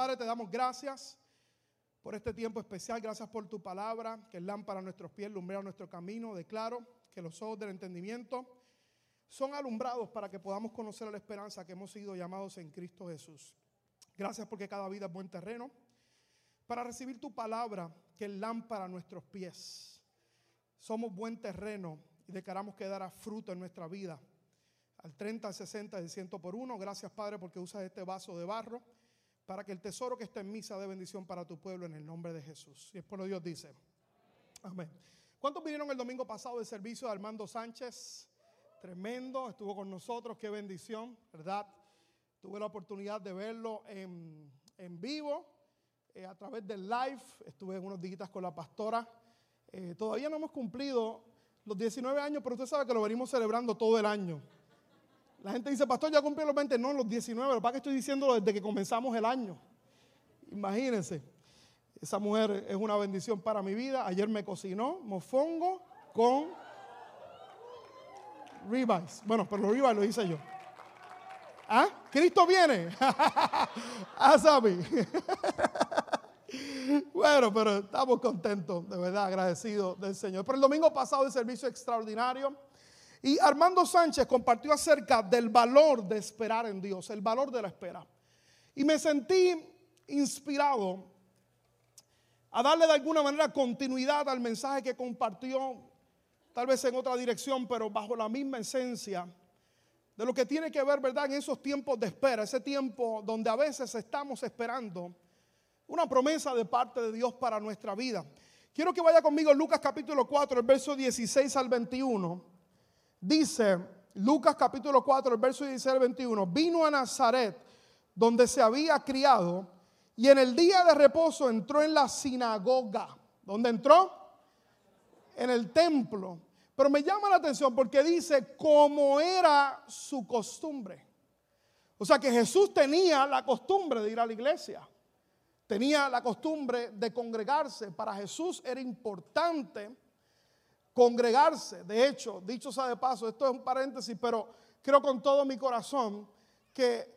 Padre, te damos gracias por este tiempo especial. Gracias por tu palabra, que es lámpara a nuestros pies, lumbrea nuestro camino. Declaro que los ojos del entendimiento son alumbrados para que podamos conocer la esperanza que hemos sido llamados en Cristo Jesús. Gracias porque cada vida es buen terreno para recibir tu palabra, que es lámpara a nuestros pies. Somos buen terreno y declaramos que dará fruto en nuestra vida. Al 30, al 60, al 100 por uno. Gracias, Padre, porque usas este vaso de barro para que el tesoro que está en mí sea de bendición para tu pueblo en el nombre de Jesús. Y es por lo Dios dice. Amén. ¿Cuántos vinieron el domingo pasado del servicio de Armando Sánchez? Tremendo, estuvo con nosotros, qué bendición, ¿verdad? Tuve la oportunidad de verlo en, en vivo, eh, a través del live, estuve en unos días con la pastora. Eh, todavía no hemos cumplido los 19 años, pero usted sabe que lo venimos celebrando todo el año. La gente dice, pastor, ya cumplí los 20. No, los 19. Lo que que estoy diciéndolo desde que comenzamos el año. Imagínense. Esa mujer es una bendición para mi vida. Ayer me cocinó mofongo con ribeyes. Bueno, pero los ribeyes lo hice yo. ¿Ah? Cristo viene. ah, sabe. bueno, pero estamos contentos, de verdad, agradecidos del Señor. Pero el domingo pasado el servicio extraordinario y Armando Sánchez compartió acerca del valor de esperar en Dios, el valor de la espera. Y me sentí inspirado a darle de alguna manera continuidad al mensaje que compartió, tal vez en otra dirección, pero bajo la misma esencia de lo que tiene que ver, ¿verdad?, en esos tiempos de espera, ese tiempo donde a veces estamos esperando una promesa de parte de Dios para nuestra vida. Quiero que vaya conmigo Lucas capítulo 4, el verso 16 al 21. Dice Lucas capítulo 4, el verso 16 al 21, vino a Nazaret, donde se había criado, y en el día de reposo entró en la sinagoga. ¿Dónde entró? En el templo. Pero me llama la atención porque dice, como era su costumbre. O sea que Jesús tenía la costumbre de ir a la iglesia. Tenía la costumbre de congregarse. Para Jesús era importante congregarse. De hecho, dicho sea de paso, esto es un paréntesis, pero creo con todo mi corazón que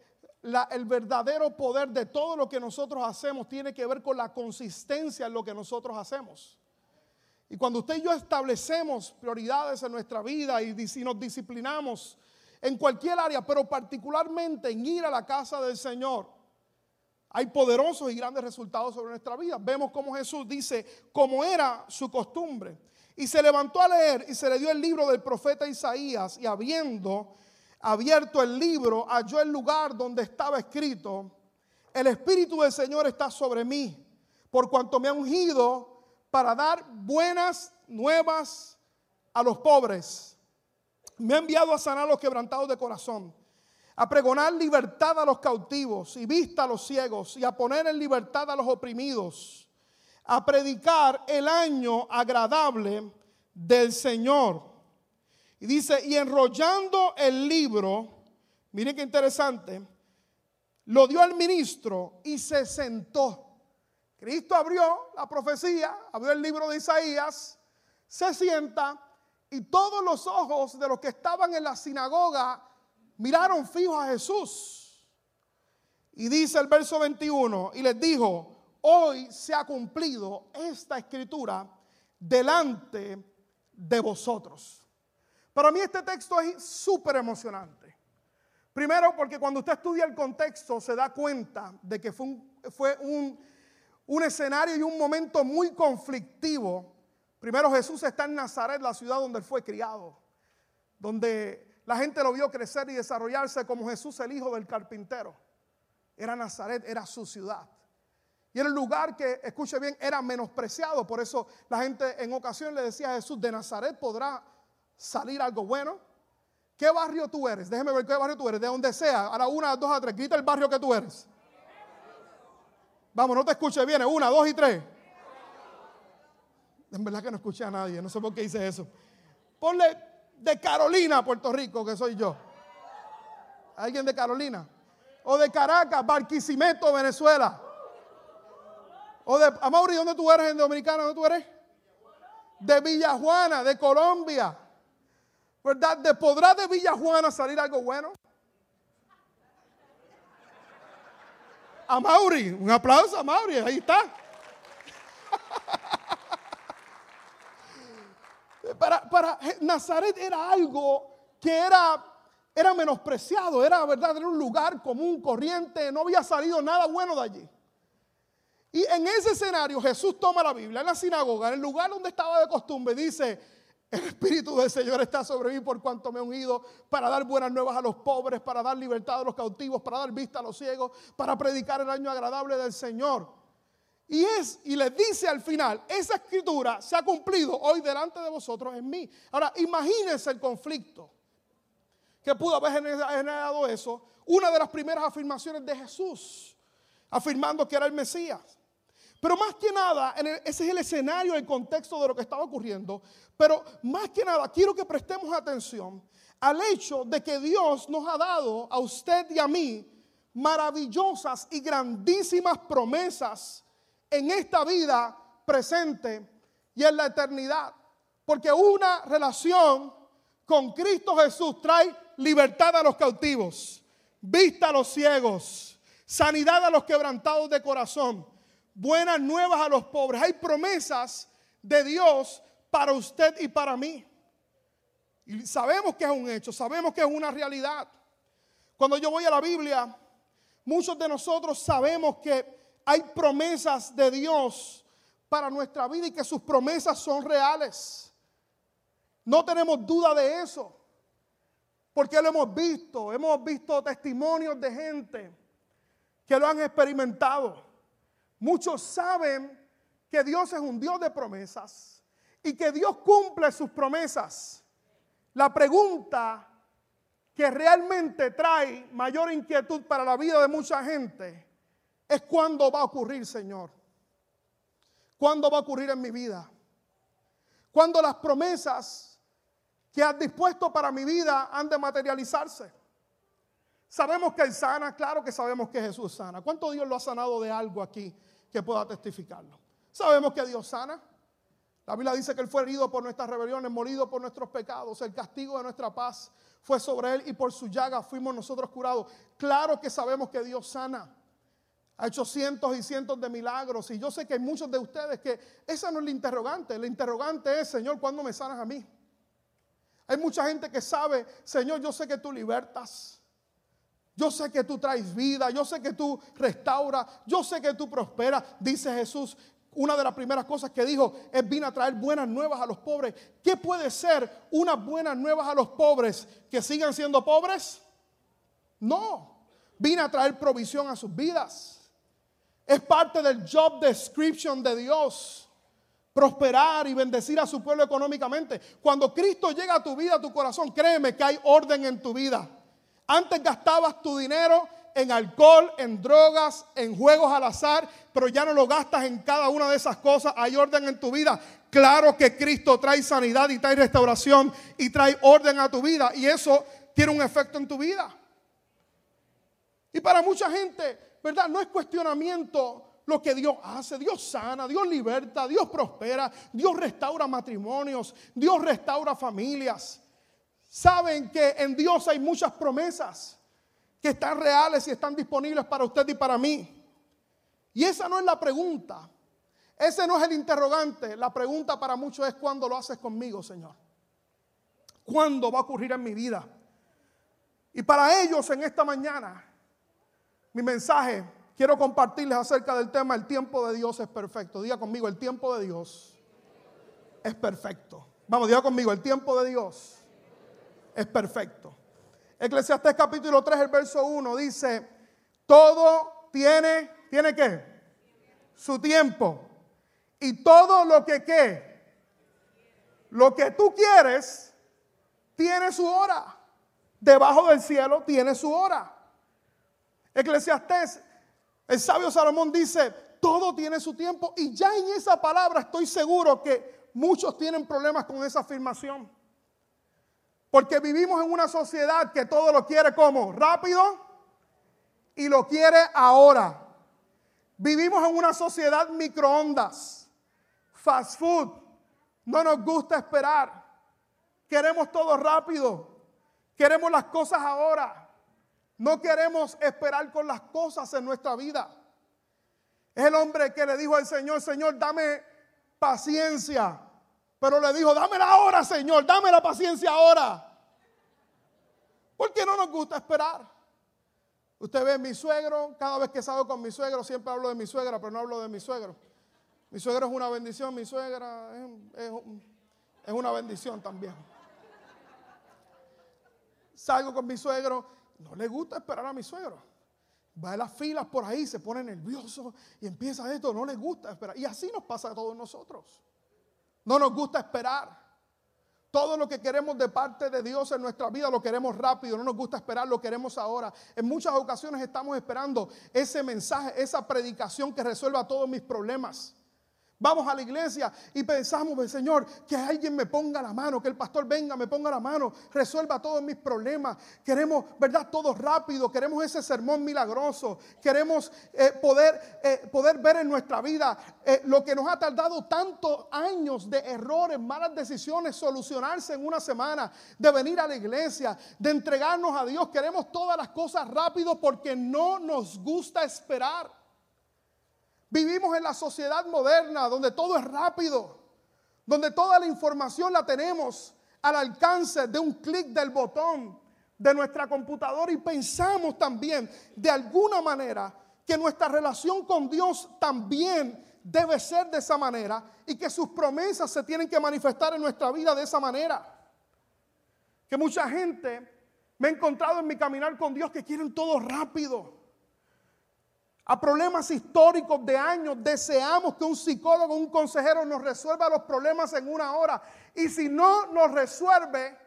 el verdadero poder de todo lo que nosotros hacemos tiene que ver con la consistencia en lo que nosotros hacemos. Y cuando usted y yo establecemos prioridades en nuestra vida y si nos disciplinamos en cualquier área, pero particularmente en ir a la casa del Señor, hay poderosos y grandes resultados sobre nuestra vida. Vemos como Jesús dice, como era su costumbre. Y se levantó a leer y se le dio el libro del profeta Isaías y habiendo abierto el libro, halló el lugar donde estaba escrito, el Espíritu del Señor está sobre mí, por cuanto me ha ungido para dar buenas nuevas a los pobres. Me ha enviado a sanar a los quebrantados de corazón, a pregonar libertad a los cautivos y vista a los ciegos y a poner en libertad a los oprimidos a predicar el año agradable del Señor. Y dice, y enrollando el libro, miren qué interesante, lo dio al ministro y se sentó. Cristo abrió la profecía, abrió el libro de Isaías, se sienta y todos los ojos de los que estaban en la sinagoga miraron fijos a Jesús. Y dice el verso 21, y les dijo, hoy se ha cumplido esta escritura delante de vosotros. Para mí este texto es súper emocionante. Primero porque cuando usted estudia el contexto se da cuenta de que fue, un, un escenario y un momento muy conflictivo. Primero Jesús está en Nazaret, la ciudad donde él fue criado, donde la gente lo vio crecer y desarrollarse como Jesús el hijo del carpintero. Era Nazaret, era su ciudad. Y era el lugar que, escuche bien, era menospreciado. Por eso la gente en ocasión le decía a Jesús, de Nazaret podrá salir algo bueno. ¿Qué barrio tú eres? Déjeme ver qué barrio tú eres. De donde sea. Ahora una, dos a tres. Grita el barrio que tú eres. Vamos, no te escuche bien. Una, dos y tres. En verdad que no escuché a nadie. No sé por qué hice eso. Ponle de Carolina, Puerto Rico, que soy yo. ¿Alguien de Carolina? O de Caracas, Barquisimeto, Venezuela. O de, Amaury, ¿dónde tú eres en Dominicana? ¿Dónde tú eres? De Villajuana, de Colombia. ¿Verdad? ¿De podrá de Villajuana salir algo bueno? A Mauri, un aplauso a Mauri, ahí está. Para, para Nazaret era algo que era, era menospreciado, era verdad, era un lugar común, corriente, no había salido nada bueno de allí. Y en ese escenario Jesús toma la Biblia en la sinagoga, en el lugar donde estaba de costumbre, dice, el Espíritu del Señor está sobre mí por cuanto me ha ungido para dar buenas nuevas a los pobres, para dar libertad a los cautivos, para dar vista a los ciegos, para predicar el año agradable del Señor. Y es, y le dice al final, esa escritura se ha cumplido hoy delante de vosotros en mí. Ahora, imagínense el conflicto que pudo haber generado eso. Una de las primeras afirmaciones de Jesús, afirmando que era el Mesías. Pero más que nada, ese es el escenario, el contexto de lo que estaba ocurriendo. Pero más que nada, quiero que prestemos atención al hecho de que Dios nos ha dado a usted y a mí maravillosas y grandísimas promesas en esta vida presente y en la eternidad. Porque una relación con Cristo Jesús trae libertad a los cautivos, vista a los ciegos, sanidad a los quebrantados de corazón buenas nuevas a los pobres. Hay promesas de Dios para usted y para mí. Y sabemos que es un hecho, sabemos que es una realidad. Cuando yo voy a la Biblia, muchos de nosotros sabemos que hay promesas de Dios para nuestra vida y que sus promesas son reales. No tenemos duda de eso, porque lo hemos visto, hemos visto testimonios de gente que lo han experimentado. Muchos saben que Dios es un Dios de promesas y que Dios cumple sus promesas. La pregunta que realmente trae mayor inquietud para la vida de mucha gente es cuándo va a ocurrir, Señor. ¿Cuándo va a ocurrir en mi vida? Cuando las promesas que has dispuesto para mi vida han de materializarse. Sabemos que Él sana, claro que sabemos que Jesús sana. ¿Cuánto Dios lo ha sanado de algo aquí? Que pueda testificarlo. Sabemos que Dios sana. La Biblia dice que Él fue herido por nuestras rebeliones, morido por nuestros pecados. El castigo de nuestra paz fue sobre Él y por su llaga fuimos nosotros curados. Claro que sabemos que Dios sana. Ha hecho cientos y cientos de milagros. Y yo sé que hay muchos de ustedes que esa no es la interrogante. La interrogante es, Señor, ¿cuándo me sanas a mí? Hay mucha gente que sabe, Señor, yo sé que tú libertas. Yo sé que tú traes vida, yo sé que tú restauras, yo sé que tú prosperas, dice Jesús. Una de las primeras cosas que dijo es vine a traer buenas nuevas a los pobres. ¿Qué puede ser unas buenas nuevas a los pobres que sigan siendo pobres? No, vine a traer provisión a sus vidas. Es parte del job description de Dios. Prosperar y bendecir a su pueblo económicamente. Cuando Cristo llega a tu vida, a tu corazón, créeme que hay orden en tu vida. Antes gastabas tu dinero en alcohol, en drogas, en juegos al azar, pero ya no lo gastas en cada una de esas cosas. Hay orden en tu vida. Claro que Cristo trae sanidad y trae restauración y trae orden a tu vida y eso tiene un efecto en tu vida. Y para mucha gente, ¿verdad? No es cuestionamiento lo que Dios hace. Dios sana, Dios liberta, Dios prospera, Dios restaura matrimonios, Dios restaura familias saben que en Dios hay muchas promesas que están reales y están disponibles para usted y para mí. Y esa no es la pregunta. Ese no es el interrogante. La pregunta para muchos es cuándo lo haces conmigo, Señor. ¿Cuándo va a ocurrir en mi vida? Y para ellos en esta mañana, mi mensaje, quiero compartirles acerca del tema, el tiempo de Dios es perfecto. Diga conmigo, el tiempo de Dios es perfecto. Vamos, diga conmigo, el tiempo de Dios es perfecto. Eclesiastés capítulo 3, el verso 1 dice, todo tiene, ¿tiene qué? Su tiempo. Y todo lo que qué? Lo que tú quieres, tiene su hora. Debajo del cielo tiene su hora. Eclesiastés, el sabio Salomón dice, todo tiene su tiempo. Y ya en esa palabra estoy seguro que muchos tienen problemas con esa afirmación. Porque vivimos en una sociedad que todo lo quiere como rápido y lo quiere ahora. Vivimos en una sociedad microondas, fast food. No nos gusta esperar. Queremos todo rápido. Queremos las cosas ahora. No queremos esperar con las cosas en nuestra vida. Es el hombre que le dijo al Señor, Señor, dame paciencia. Pero le dijo, dámela ahora, Señor, dame la paciencia ahora. Porque no nos gusta esperar. Usted ve mi suegro, cada vez que salgo con mi suegro, siempre hablo de mi suegra, pero no hablo de mi suegro. Mi suegro es una bendición, mi suegra es, una bendición también. Salgo con mi suegro, no le gusta esperar a mi suegro. Va a las filas por ahí, se pone nervioso y empieza esto, no le gusta esperar. Y así nos pasa a todos nosotros. No nos gusta esperar. Todo lo que queremos de parte de Dios en nuestra vida lo queremos rápido, no nos gusta esperar, lo queremos ahora. En muchas ocasiones estamos esperando ese mensaje, esa predicación que resuelva todos mis problemas. Vamos a la iglesia y pensamos, Señor, que alguien me ponga la mano, que el pastor venga, me ponga la mano, resuelva todos mis problemas. Queremos, ¿verdad? Todo rápido, queremos ese sermón milagroso, queremos eh, poder, eh, poder ver en nuestra vida eh, lo que nos ha tardado tantos años de errores, malas decisiones, solucionarse en una semana, de venir a la iglesia, de entregarnos a Dios. Queremos todas las cosas rápido porque no nos gusta esperar. Vivimos en la sociedad moderna donde todo es rápido, donde toda la información la tenemos al alcance de un clic del botón de nuestra computadora y pensamos también de alguna manera que nuestra relación con Dios también debe ser de esa manera y que sus promesas se tienen que manifestar en nuestra vida de esa manera. Que mucha gente me ha encontrado en mi caminar con Dios que quieren todo rápido a problemas históricos de años. Deseamos que un psicólogo, un consejero nos resuelva los problemas en una hora. Y si no nos resuelve,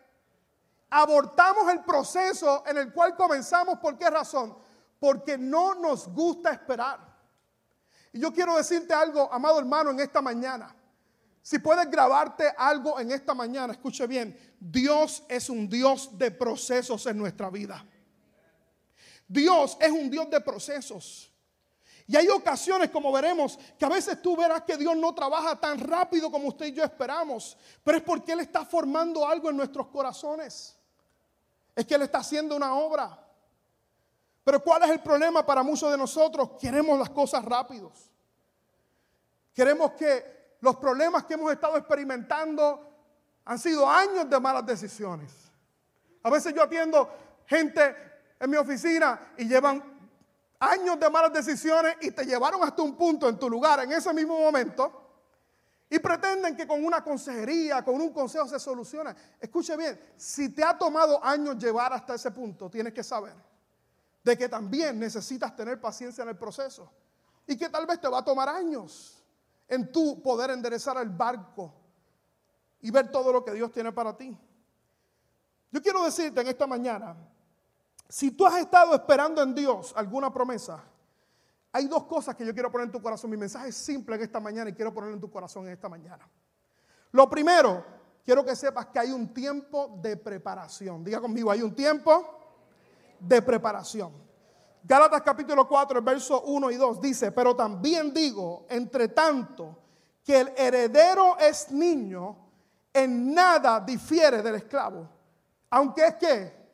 abortamos el proceso en el cual comenzamos. ¿Por qué razón? Porque no nos gusta esperar. Y yo quiero decirte algo, amado hermano, en esta mañana. Si puedes grabarte algo en esta mañana, escuche bien, Dios es un Dios de procesos en nuestra vida. Dios es un Dios de procesos. Y hay ocasiones, como veremos, que a veces tú verás que Dios no trabaja tan rápido como usted y yo esperamos, pero es porque Él está formando algo en nuestros corazones. Es que Él está haciendo una obra. Pero ¿cuál es el problema para muchos de nosotros? Queremos las cosas rápidos. Queremos que los problemas que hemos estado experimentando han sido años de malas decisiones. A veces yo atiendo gente en mi oficina y llevan años de malas decisiones y te llevaron hasta un punto en tu lugar en ese mismo momento y pretenden que con una consejería, con un consejo se soluciona. Escuche bien, si te ha tomado años llevar hasta ese punto, tienes que saber de que también necesitas tener paciencia en el proceso y que tal vez te va a tomar años en tu poder enderezar el barco y ver todo lo que Dios tiene para ti. Yo quiero decirte en esta mañana si tú has estado esperando en Dios alguna promesa, hay dos cosas que yo quiero poner en tu corazón. Mi mensaje es simple en esta mañana y quiero ponerlo en tu corazón en esta mañana. Lo primero, quiero que sepas que hay un tiempo de preparación. Diga conmigo, hay un tiempo de preparación. Gálatas capítulo 4, verso 1 y 2 dice, pero también digo, entre tanto, que el heredero es niño, en nada difiere del esclavo. Aunque es que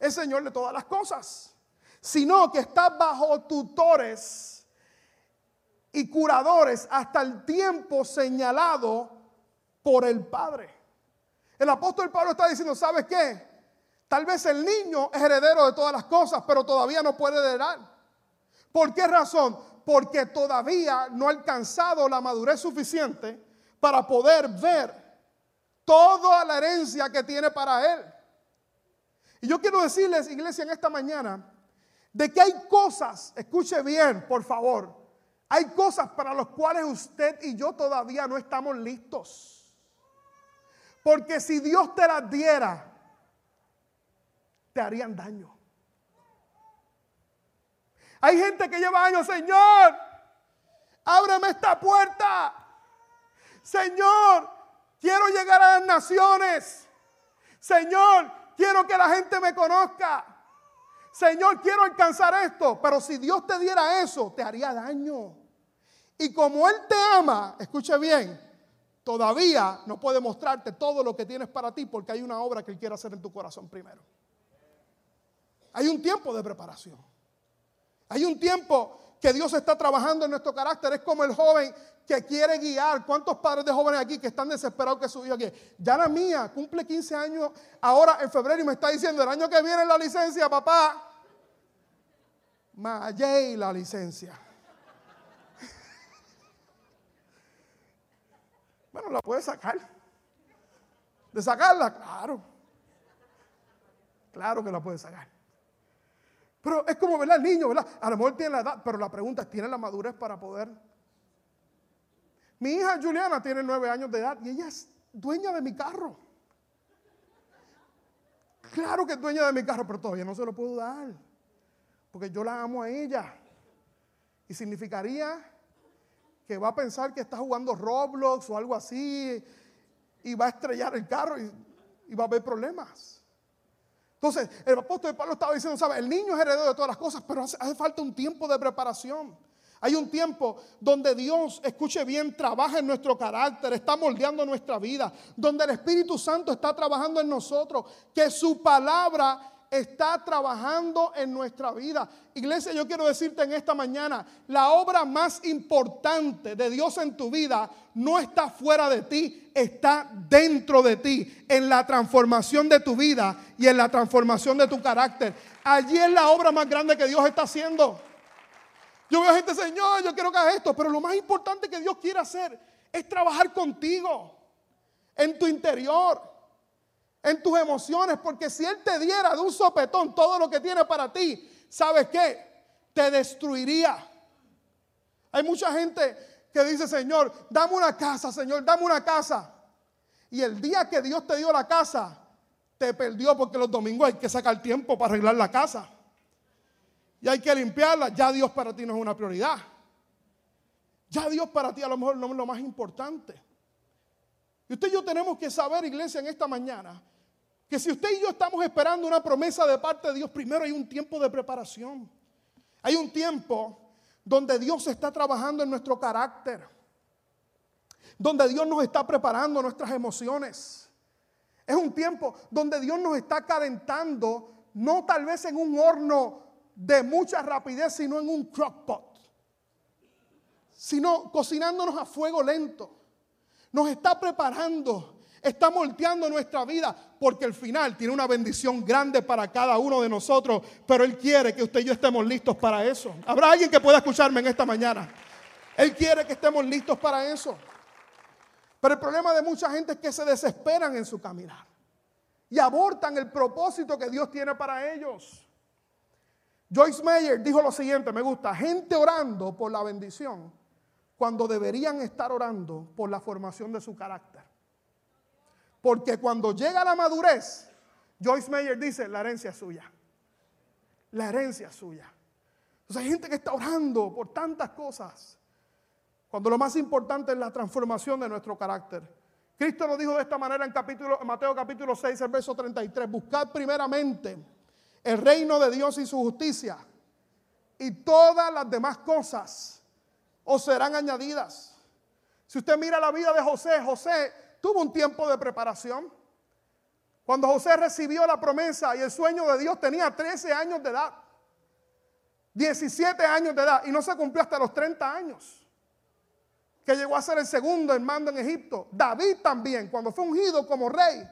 es Señor de todas las cosas, sino que está bajo tutores y curadores hasta el tiempo señalado por el Padre. El apóstol Pablo está diciendo, ¿sabes qué? Tal vez el niño es heredero de todas las cosas, pero todavía no puede heredar. ¿Por qué razón? Porque todavía no ha alcanzado la madurez suficiente para poder ver toda la herencia que tiene para él. Y yo quiero decirles, iglesia, en esta mañana, de que hay cosas, escuche bien, por favor, hay cosas para las cuales usted y yo todavía no estamos listos. Porque si Dios te las diera, te harían daño. Hay gente que lleva años, Señor, ábreme esta puerta. Señor, quiero llegar a las naciones. Señor, quiero que la gente me conozca. Señor, quiero alcanzar esto. Pero si Dios te diera eso, te haría daño. Y como Él te ama, escuche bien, todavía no puede mostrarte todo lo que tienes para ti porque hay una obra que Él quiere hacer en tu corazón primero. Hay un tiempo de preparación. Hay un tiempo que Dios está trabajando en nuestro carácter. Es como el joven que quiere guiar. ¿Cuántos padres de jóvenes aquí que están desesperados que su hijo aquí? Ya la mía cumple 15 años ahora en febrero y me está diciendo el año que viene la licencia, papá. Mayay la licencia. bueno, la puede sacar. ¿De sacarla? Claro. Claro que la puede sacar. Pero es como, ¿verdad? El niño, ¿verdad? A lo mejor tiene la edad, pero la pregunta es, ¿tiene la madurez para poder? Mi hija Juliana tiene nueve años de edad y ella es dueña de mi carro. Claro que es dueña de mi carro, pero todavía no se lo puedo dar. Porque yo la amo a ella. Y significaría que va a pensar que está jugando Roblox o algo así y va a estrellar el carro y, y va a haber problemas. Entonces, el apóstol Pablo estaba diciendo, ¿sabe? El niño es heredero de todas las cosas, pero hace, falta un tiempo de preparación. Hay un tiempo donde Dios, escuche bien, trabaja en nuestro carácter, está moldeando nuestra vida, donde el Espíritu Santo está trabajando en nosotros, que su palabra está trabajando en nuestra vida. Iglesia, yo quiero decirte en esta mañana, la obra más importante de Dios en tu vida no está fuera de ti, está dentro de ti, en la transformación de tu vida y en la transformación de tu carácter. Allí es la obra más grande que Dios está haciendo. Yo veo gente, Señor, yo quiero que haga esto, pero lo más importante que Dios quiere hacer es trabajar contigo, en tu interior en tus emociones, porque si Él te diera de un sopetón todo lo que tiene para ti, ¿sabes qué? Te destruiría. Hay mucha gente que dice, Señor, dame una casa, Señor, dame una casa. Y el día que Dios te dio la casa, te perdió porque los domingos hay que sacar tiempo para arreglar la casa. Y hay que limpiarla. Ya Dios para ti no es una prioridad. Ya Dios para ti a lo mejor no es lo más importante. Y usted y yo tenemos que saber, iglesia, en esta mañana, que si usted y yo estamos esperando una promesa de parte de Dios, primero hay un tiempo de preparación. Hay un tiempo donde Dios está trabajando en nuestro carácter, donde Dios nos está preparando nuestras emociones. Es un tiempo donde Dios nos está calentando, no tal vez en un horno de mucha rapidez, sino en un crockpot, sino cocinándonos a fuego lento. Nos está preparando está moldeando nuestra vida porque el final tiene una bendición grande para cada uno de nosotros, pero Él quiere que usted y yo estemos listos para eso. ¿Habrá alguien que pueda escucharme en esta mañana? Él quiere que estemos listos para eso. Pero el problema de mucha gente es que se desesperan en su caminar y abortan el propósito que Dios tiene para ellos. Joyce Meyer dijo lo siguiente, me gusta, gente orando por la bendición cuando deberían estar orando por la formación de su carácter. Porque cuando llega la madurez, Joyce Meyer dice, la herencia es suya. La herencia es suya. Entonces hay gente que está orando por tantas cosas, cuando lo más importante es la transformación de nuestro carácter. Cristo nos dijo de esta manera en capítulo, Mateo capítulo 6, el verso 33, buscad primeramente el reino de Dios y su justicia, y todas las demás cosas os serán añadidas. Si usted mira la vida de José, José tuvo un tiempo de preparación. Cuando José recibió la promesa y el sueño de Dios tenía 13 años de edad, 17 años de edad y no se cumplió hasta los 30 años, que llegó a ser el segundo en mando en Egipto. David también, cuando fue ungido como rey,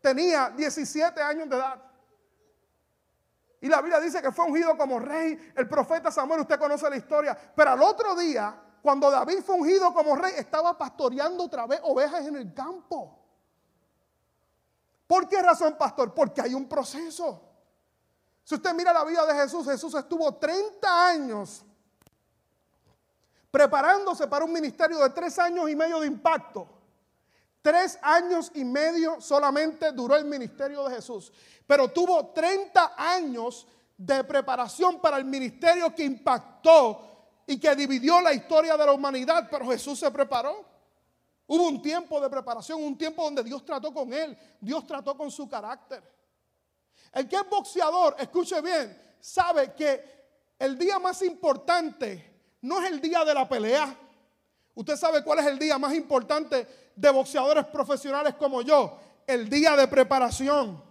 tenía 17 años de edad. Y la Biblia dice que fue ungido como rey. El profeta Samuel, usted conoce la historia. Pero al otro día, cuando David fue ungido como rey, estaba pastoreando otra vez ovejas en el campo. ¿Por qué razón, pastor? Porque hay un proceso. Si usted mira la vida de Jesús, Jesús estuvo 30 años preparándose para un ministerio de tres años y medio de impacto. Tres años y medio solamente duró el ministerio de Jesús, pero tuvo 30 años de preparación para el ministerio que impactó y que dividió la historia de la humanidad, pero Jesús se preparó. Hubo un tiempo de preparación, un tiempo donde Dios trató con él, Dios trató con su carácter. El que es boxeador, escuche bien, sabe que el día más importante no es el día de la pelea. Usted sabe cuál es el día más importante de boxeadores profesionales como yo. El día de preparación.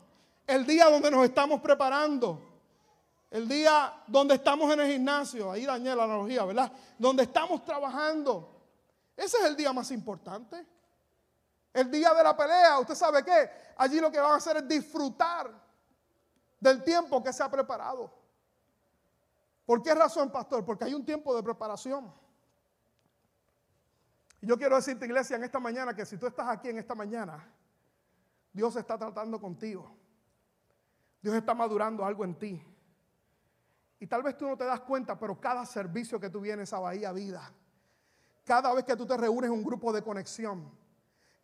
El día donde nos estamos preparando. El día donde estamos en el gimnasio, ahí dañé la analogía, ¿verdad? Donde estamos trabajando. Ese es el día más importante. El día de la pelea, usted sabe qué, allí lo que van a hacer es disfrutar del tiempo que se ha preparado. ¿Por qué razón, pastor? Porque hay un tiempo de preparación. Y yo quiero decirte, iglesia, en esta mañana que si tú estás aquí en esta mañana, Dios está tratando contigo. Dios está madurando algo en ti. Y tal vez tú no te das cuenta, pero cada servicio que tú vienes a Bahía Vida, cada vez que tú te reúnes en un grupo de conexión,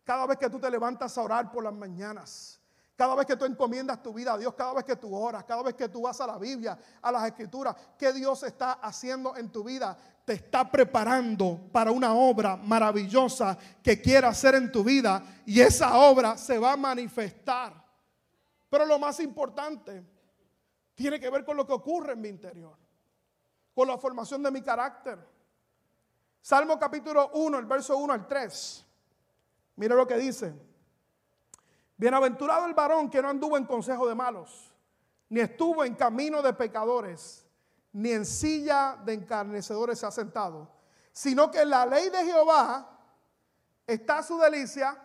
cada vez que tú te levantas a orar por las mañanas, cada vez que tú encomiendas tu vida a Dios, cada vez que tú oras, cada vez que tú vas a la Biblia, a las escrituras, ¿qué Dios está haciendo en tu vida? Te está preparando para una obra maravillosa que quiere hacer en tu vida y esa obra se va a manifestar. Pero lo más importante tiene que ver con lo que ocurre en mi interior, con la formación de mi carácter. Salmo capítulo 1, el verso 1 al 3. Mira lo que dice. Bienaventurado el varón que no anduvo en consejo de malos, ni estuvo en camino de pecadores, ni en silla de encarnecedores se ha sentado, sino que en la ley de Jehová está su delicia.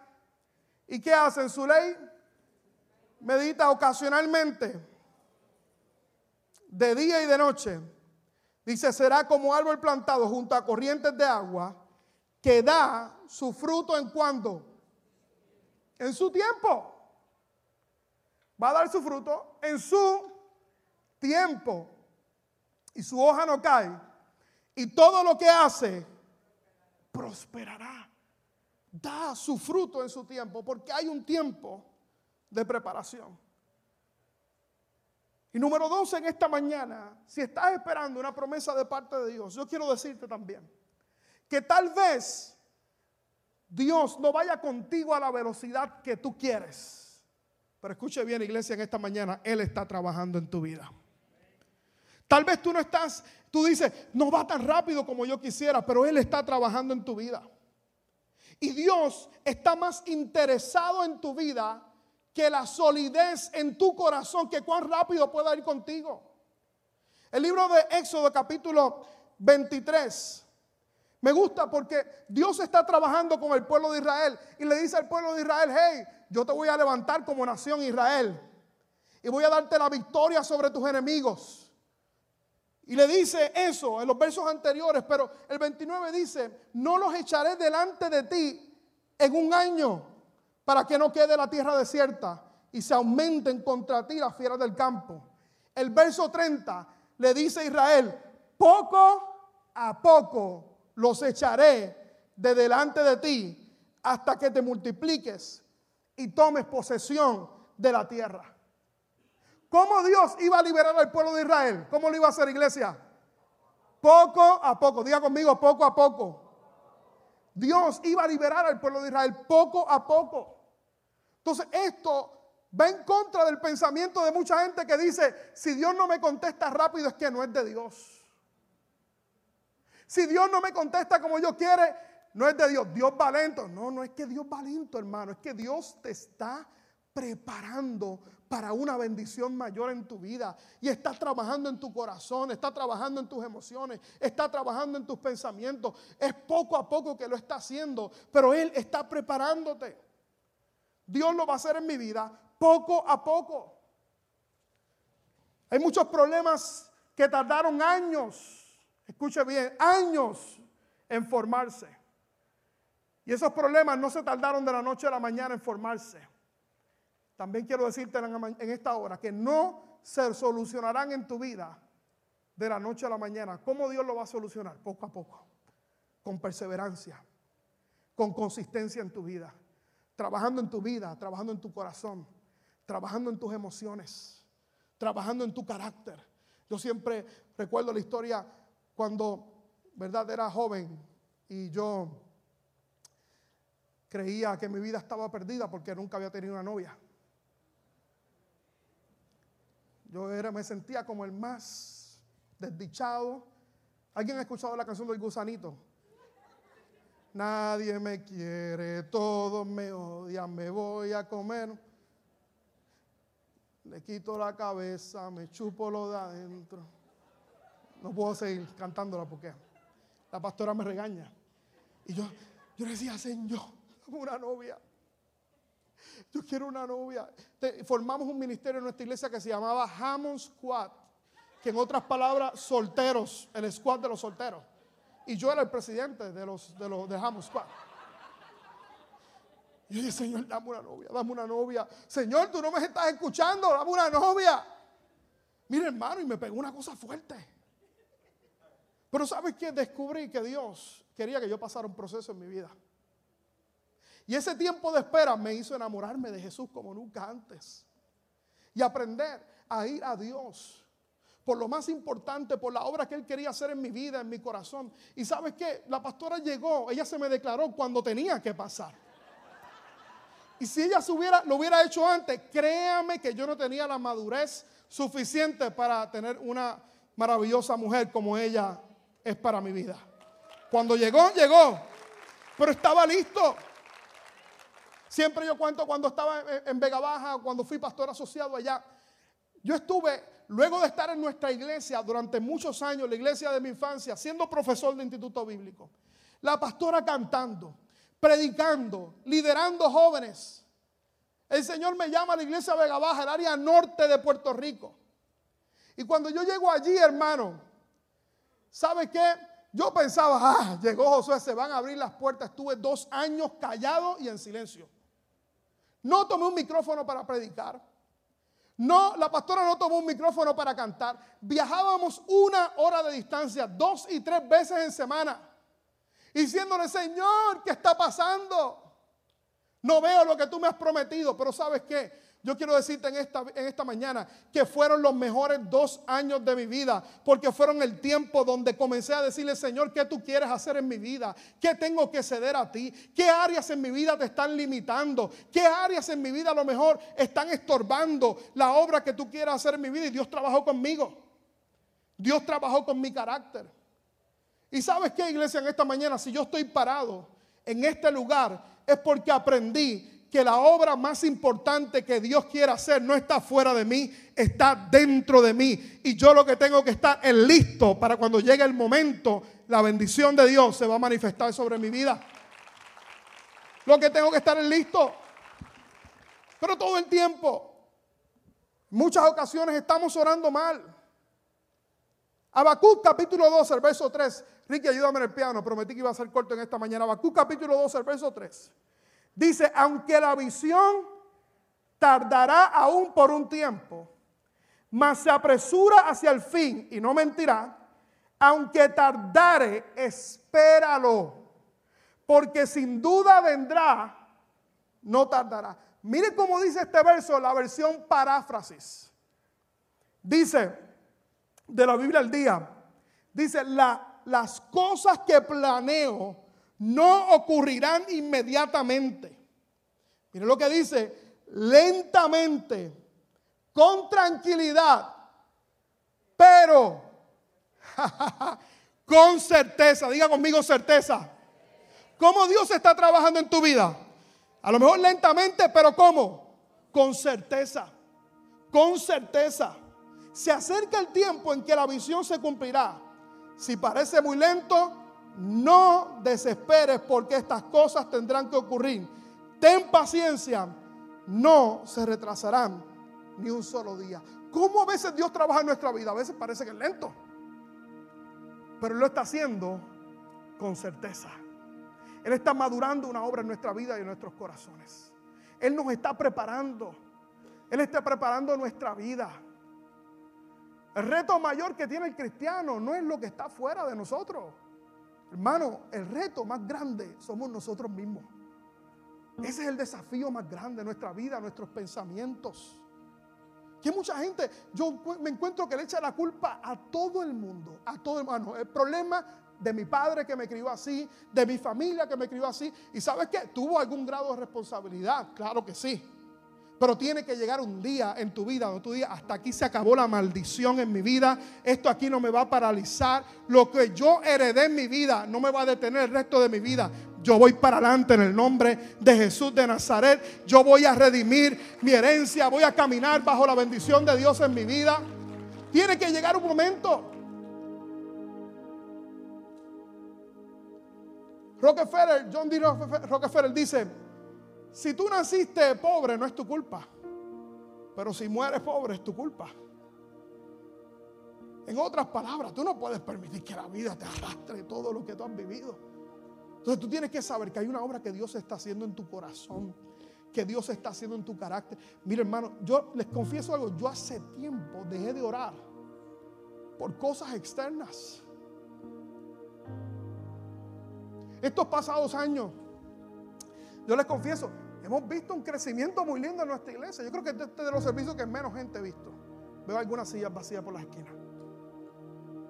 ¿Y qué hace en su ley? Medita ocasionalmente de día y de noche. Dice, será como árbol plantado junto a corrientes de agua que da su fruto en cuando? En su tiempo. Va a dar su fruto en su tiempo. Y su hoja no cae. Y todo lo que hace prosperará. Da su fruto en su tiempo. Porque hay un tiempo de preparación. Y número dos, en esta mañana, si estás esperando una promesa de parte de Dios, yo quiero decirte también que tal vez Dios no vaya contigo a la velocidad que tú quieres. Pero escuche bien, iglesia, en esta mañana Él está trabajando en tu vida. Tal vez tú no estás, tú dices, no va tan rápido como yo quisiera, pero Él está trabajando en tu vida. Y Dios está más interesado en tu vida que la solidez en tu corazón, que cuán rápido pueda ir contigo. El libro de Éxodo capítulo 23 me gusta porque Dios está trabajando con el pueblo de Israel y le dice al pueblo de Israel, hey, yo te voy a levantar como nación Israel y voy a darte la victoria sobre tus enemigos. Y le dice eso en los versos anteriores, pero el 29 dice, no los echaré delante de ti en un año para que no quede la tierra desierta y se aumenten contra ti las fieras del campo. El verso 30 le dice a Israel, poco a poco los echaré de delante de ti hasta que te multipliques y tomes posesión de la tierra. ¿Cómo Dios iba a liberar al pueblo de Israel? ¿Cómo lo iba a hacer iglesia? Poco a poco, diga conmigo, poco a poco. Dios iba a liberar al pueblo de Israel poco a poco. Entonces esto va en contra del pensamiento de mucha gente que dice, si Dios no me contesta rápido es que no es de Dios. Si Dios no me contesta como yo quiere, no es de Dios. Dios va lento. No, no es que Dios va lento, hermano. Es que Dios te está preparando para una bendición mayor en tu vida. Y está trabajando en tu corazón, está trabajando en tus emociones, está trabajando en tus pensamientos. Es poco a poco que lo está haciendo, pero Él está preparándote. Dios lo va a hacer en mi vida poco a poco. Hay muchos problemas que tardaron años, escuche bien, años en formarse. Y esos problemas no se tardaron de la noche a la mañana en formarse. También quiero decirte en esta hora que no se solucionarán en tu vida de la noche a la mañana. ¿Cómo Dios lo va a solucionar? Poco a poco, con perseverancia, con consistencia en tu vida trabajando en tu vida, trabajando en tu corazón, trabajando en tus emociones, trabajando en tu carácter. Yo siempre recuerdo la historia cuando, ¿verdad?, era joven y yo creía que mi vida estaba perdida porque nunca había tenido una novia. Yo era, me sentía como el más desdichado. ¿Alguien ha escuchado la canción del gusanito? Nadie me quiere, todos me odian, me voy a comer. le quito la cabeza, me chupo lo de adentro. No puedo seguir cantándola porque la pastora me regaña. Y yo, yo decía, Señor, una novia. Yo quiero una novia. formamos un ministerio en nuestra iglesia que se llamaba Hammond Squad, que en otras palabras, solteros, el squad de los solteros. Y yo era el presidente de los de los de yo dije, Señor, dame una novia, dame una novia. Señor, tú no me estás escuchando, dame una novia. Mira, hermano, y me pegó una cosa fuerte. Pero ¿sabes qué? Descubrí que Dios quería que yo pasara un proceso en mi vida. Y ese tiempo de espera me hizo enamorarme de Jesús como nunca antes. Y aprender a ir a Dios por lo más importante, por la obra que Él quería hacer en mi vida, en mi corazón. Y sabes qué, la pastora llegó, ella se me declaró cuando tenía que pasar. Y si ella se hubiera, lo hubiera hecho antes, créame que yo no tenía la madurez suficiente para tener una maravillosa mujer como ella es para mi vida. Cuando llegó, llegó, pero estaba listo. Siempre yo cuento cuando estaba en Vega Baja, cuando fui pastor asociado allá. Yo estuve, luego de estar en nuestra iglesia durante muchos años, la iglesia de mi infancia, siendo profesor de instituto bíblico, la pastora cantando, predicando, liderando jóvenes. El Señor me llama a la iglesia Vega Baja, el área norte de Puerto Rico. Y cuando yo llego allí, hermano, ¿sabe qué? Yo pensaba, ah, llegó Josué, se van a abrir las puertas. Estuve dos años callado y en silencio. No tomé un micrófono para predicar. No, la pastora no tomó un micrófono para cantar. Viajábamos una hora de distancia, dos y tres veces en semana. Diciéndole, Señor, ¿qué está pasando? No veo lo que tú me has prometido, pero ¿sabes qué? Yo quiero decirte en esta, en esta mañana que fueron los mejores dos años de mi vida, porque fueron el tiempo donde comencé a decirle, Señor, ¿qué tú quieres hacer en mi vida? ¿Qué tengo que ceder a ti? ¿Qué áreas en mi vida te están limitando? ¿Qué áreas en mi vida a lo mejor están estorbando la obra que tú quieras hacer en mi vida? Y Dios trabajó conmigo. Dios trabajó con mi carácter. Y sabes qué, iglesia, en esta mañana, si yo estoy parado en este lugar, es porque aprendí que la obra más importante que Dios quiere hacer no está fuera de mí, está dentro de mí. Y yo lo que tengo que estar es listo para cuando llegue el momento, la bendición de Dios se va a manifestar sobre mi vida. Lo que tengo que estar es listo. Pero todo el tiempo, muchas ocasiones estamos orando mal. Habacuc capítulo 2, el verso 3. Ricky, ayúdame en el piano. Prometí que iba a ser corto en esta mañana. Habacuc capítulo 2, el verso 3. Dice, aunque la visión tardará aún por un tiempo, mas se apresura hacia el fin y no mentirá, aunque tardare, espéralo, porque sin duda vendrá, no tardará. Mire cómo dice este verso, la versión paráfrasis. Dice, de la Biblia al día, dice, las cosas que planeo no ocurrirán inmediatamente. Mire lo que dice, lentamente, con tranquilidad, pero con certeza. Diga conmigo certeza. ¿Cómo Dios está trabajando en tu vida? A lo mejor lentamente, pero ¿cómo? Con certeza. Con certeza. Se acerca el tiempo en que la visión se cumplirá. Si parece muy lento, no desesperes porque estas cosas tendrán que ocurrir. Ten paciencia, no se retrasarán ni un solo día. ¿Cómo a veces Dios trabaja en nuestra vida? A veces parece que es lento, pero lo está haciendo con certeza. Él está madurando una obra en nuestra vida y en nuestros corazones. Él nos está preparando. Él está preparando nuestra vida. El reto mayor que tiene el cristiano no es lo que está fuera de nosotros. Hermano, el reto más grande somos nosotros mismos. Ese es el desafío más grande de nuestra vida, nuestros pensamientos. Que mucha gente, yo me encuentro que le echa la culpa a todo el mundo, a todo el mundo. El problema de mi padre que me crió así, de mi familia que me crió así. Y sabes qué, tuvo algún grado de responsabilidad, claro que sí. Pero tiene que llegar un día en tu vida donde tú digas, hasta aquí se acabó la maldición en mi vida, esto aquí no me va a paralizar, lo que yo heredé en mi vida no me va a detener el resto de mi vida. Yo voy para adelante en el nombre de Jesús de Nazaret. Yo voy a redimir mi herencia. Voy a caminar bajo la bendición de Dios en mi vida. Tiene que llegar un momento. Rockefeller, John D. Rockefeller dice, si tú naciste pobre no es tu culpa, pero si mueres pobre es tu culpa. En otras palabras, tú no puedes permitir que la vida te arrastre todo lo que tú has vivido. Entonces tú tienes que saber que hay una obra que Dios está haciendo en tu corazón, que Dios está haciendo en tu carácter. Mira hermano, yo les confieso algo, yo hace tiempo dejé de orar por cosas externas. Estos pasados años, yo les confieso, hemos visto un crecimiento muy lindo en nuestra iglesia. Yo creo que este es de los servicios que menos gente ha visto. Veo algunas sillas vacías por la esquina.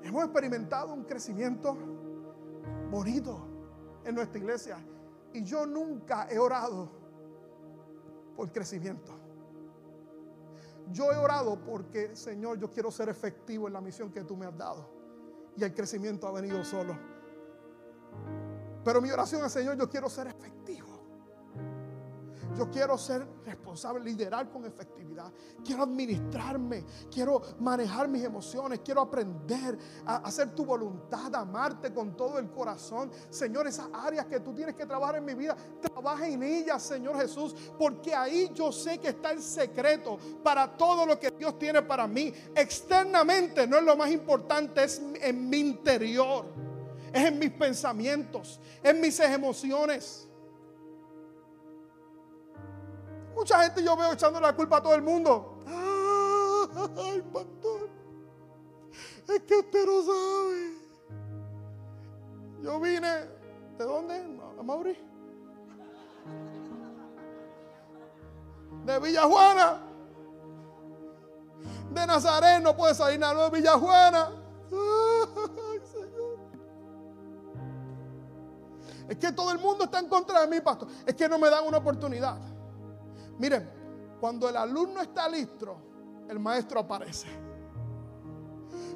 Hemos experimentado un crecimiento bonito en nuestra iglesia. Y yo nunca he orado por crecimiento. Yo he orado porque, Señor, yo quiero ser efectivo en la misión que tú me has dado. Y el crecimiento ha venido solo. Pero mi oración es, Señor, yo quiero ser efectivo. Yo quiero ser responsable, liderar con efectividad. Quiero administrarme. Quiero manejar mis emociones. Quiero aprender a hacer tu voluntad, amarte con todo el corazón. Señor, esas áreas que tú tienes que trabajar en mi vida, trabaja en ellas, Señor Jesús. Porque ahí yo sé que está el secreto para todo lo que Dios tiene para mí. Externamente no es lo más importante, es en mi interior. Es en mis pensamientos, en mis emociones. Mucha gente yo veo echando la culpa a todo el mundo. Ay, pastor. Es que usted no sabe. Yo vine. ¿De dónde? ¿A Mauri? De Villajuana. De Nazaret no puede salir nada de Villajuana. Ay, Señor. Es que todo el mundo está en contra de mí, pastor. Es que no me dan una oportunidad. Miren, cuando el alumno está listo, el maestro aparece.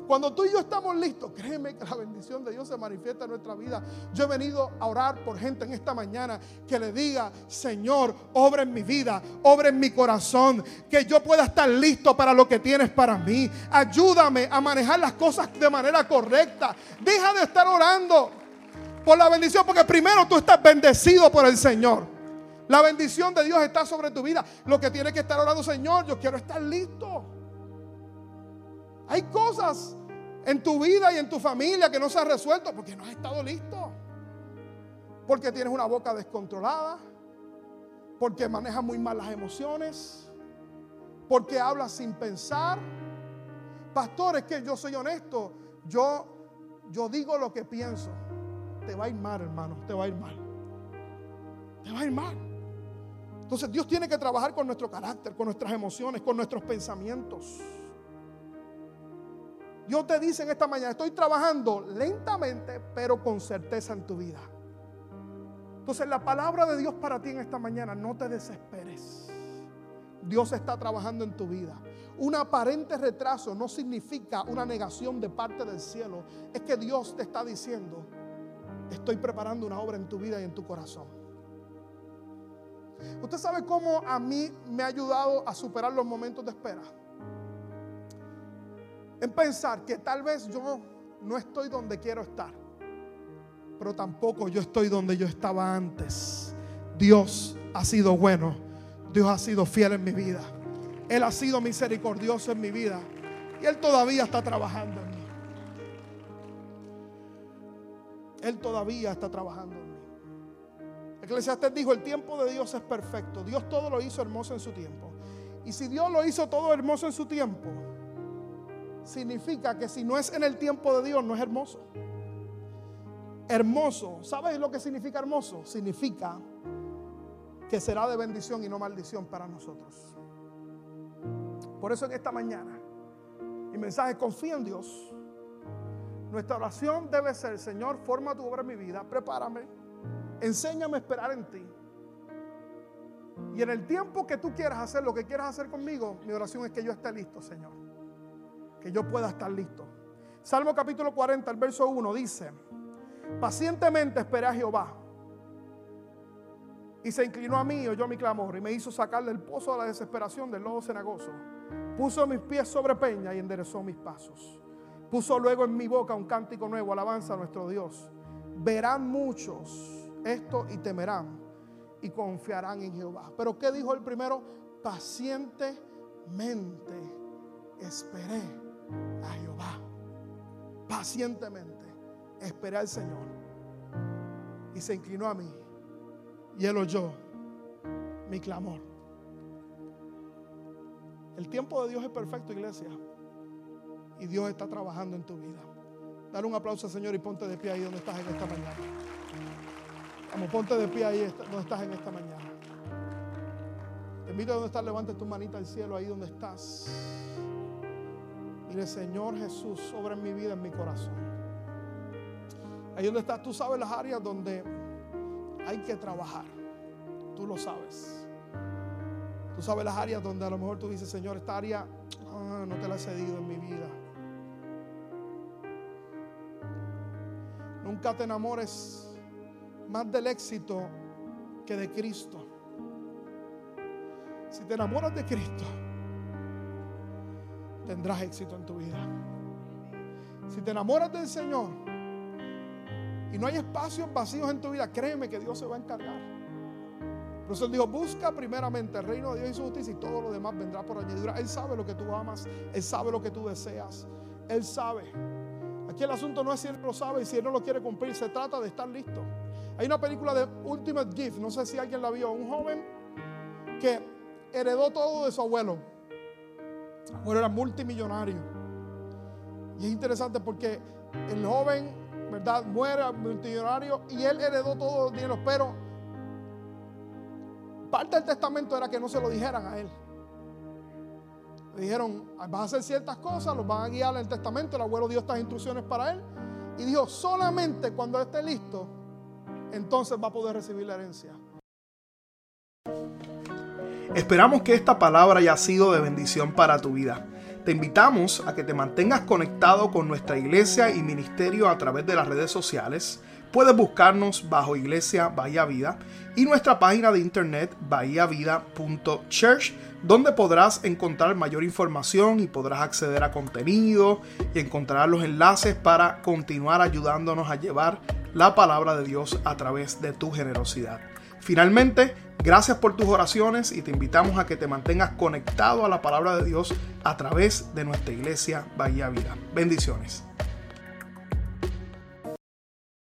Cuando tú y yo estamos listos, créeme que la bendición de Dios se manifiesta en nuestra vida. Yo he venido a orar por gente en esta mañana que le diga, Señor, obra en mi vida, obra en mi corazón, que yo pueda estar listo para lo que tienes para mí. Ayúdame a manejar las cosas de manera correcta. Deja de estar orando por la bendición, porque primero tú estás bendecido por el Señor. La bendición de Dios está sobre tu vida. Lo que tienes que estar orando, Señor, yo quiero estar listo. Hay cosas en tu vida y en tu familia que no se han resuelto porque no has estado listo. Porque tienes una boca descontrolada. Porque manejas muy mal las emociones. Porque hablas sin pensar. Pastor, es que yo soy honesto. Yo, yo digo lo que pienso. Te va a ir mal, hermano. Te va a ir mal. Te va a ir mal. Entonces Dios tiene que trabajar con nuestro carácter, con nuestras emociones, con nuestros pensamientos. Dios te dice en esta mañana, estoy trabajando lentamente, pero con certeza en tu vida. Entonces la palabra de Dios para ti en esta mañana, no te desesperes. Dios está trabajando en tu vida. Un aparente retraso no significa una negación de parte del cielo. Es que Dios te está diciendo, estoy preparando una obra en tu vida y en tu corazón. Usted sabe cómo a mí me ha ayudado a superar los momentos de espera. En pensar que tal vez yo no estoy donde quiero estar, pero tampoco yo estoy donde yo estaba antes. Dios ha sido bueno, Dios ha sido fiel en mi vida, Él ha sido misericordioso en mi vida y Él todavía está trabajando en mí. Él todavía está trabajando en mí. Eclesiastes dijo, el tiempo de Dios es perfecto. Dios todo lo hizo hermoso en su tiempo. Y si Dios lo hizo todo hermoso en su tiempo, significa que si no es en el tiempo de Dios, no es hermoso. Hermoso, ¿sabes lo que significa hermoso? Significa que será de bendición y no maldición para nosotros. Por eso en esta mañana, mi mensaje, confía en Dios. Nuestra oración debe ser, Señor, forma tu obra en mi vida, prepárame Enséñame a esperar en ti. Y en el tiempo que tú quieras hacer lo que quieras hacer conmigo, mi oración es que yo esté listo, Señor. Que yo pueda estar listo. Salmo capítulo 40, el verso 1 dice, pacientemente esperé a Jehová Y se inclinó a mí y oyó mi clamor y me hizo sacar del pozo de la desesperación del lodo cenagoso. Puso mis pies sobre peña y enderezó mis pasos. Puso luego en mi boca un cántico nuevo, alabanza a nuestro Dios. Verán muchos esto y temerán y confiarán en Jehová. Pero ¿qué dijo el primero? Pacientemente esperé a Jehová. Pacientemente esperé al Señor. Y se inclinó a mí y él oyó mi clamor. El tiempo de Dios es perfecto, iglesia. Y Dios está trabajando en tu vida. Dale un aplauso al Señor y ponte de pie ahí donde estás en esta mañana. Vamos, ponte de pie ahí donde estás en esta mañana. Te invito a donde estás, levante tu manita al cielo ahí donde estás. Dile, Señor Jesús, obra en mi vida, en mi corazón. Ahí donde estás, tú sabes las áreas donde hay que trabajar. Tú lo sabes. Tú sabes las áreas donde a lo mejor tú dices, Señor, esta área ah, no te la he cedido en mi vida. Nunca te enamores más del éxito que de Cristo. Si te enamoras de Cristo, tendrás éxito en tu vida. Si te enamoras del Señor, y no hay espacios vacíos en tu vida, créeme que Dios se va a encargar. Por eso Él dijo, busca primeramente el reino de Dios y su justicia y todo lo demás vendrá por añadidura. Él sabe lo que tú amas, Él sabe lo que tú deseas, Él sabe. Aquí el asunto no es si Él lo sabe y si Él no lo quiere cumplir, se trata de estar listo. Hay una película de Ultimate Gift, no sé si alguien la vio, un joven que heredó todo de su abuelo. El abuelo era multimillonario. Y es interesante porque el joven ¿verdad? Muere multimillonario y él heredó todos los dineros, pero parte del testamento era que no se lo dijeran a él. Le dijeron, vas a hacer ciertas cosas, los van a guiar en el testamento, el abuelo dio estas instrucciones para él y dijo, solamente cuando esté listo, entonces va a poder recibir la herencia. Esperamos que esta palabra haya sido de bendición para tu vida. Te invitamos a que te mantengas conectado con nuestra iglesia y ministerio a través de las redes sociales. Puedes buscarnos bajo Iglesia Bahía Vida y nuestra página de internet bahiavida.church, donde podrás encontrar mayor información y podrás acceder a contenido y encontrar los enlaces para continuar ayudándonos a llevar la palabra de Dios a través de tu generosidad. Finalmente, gracias por tus oraciones y te invitamos a que te mantengas conectado a la palabra de Dios a través de nuestra iglesia Bahía Vida. Bendiciones.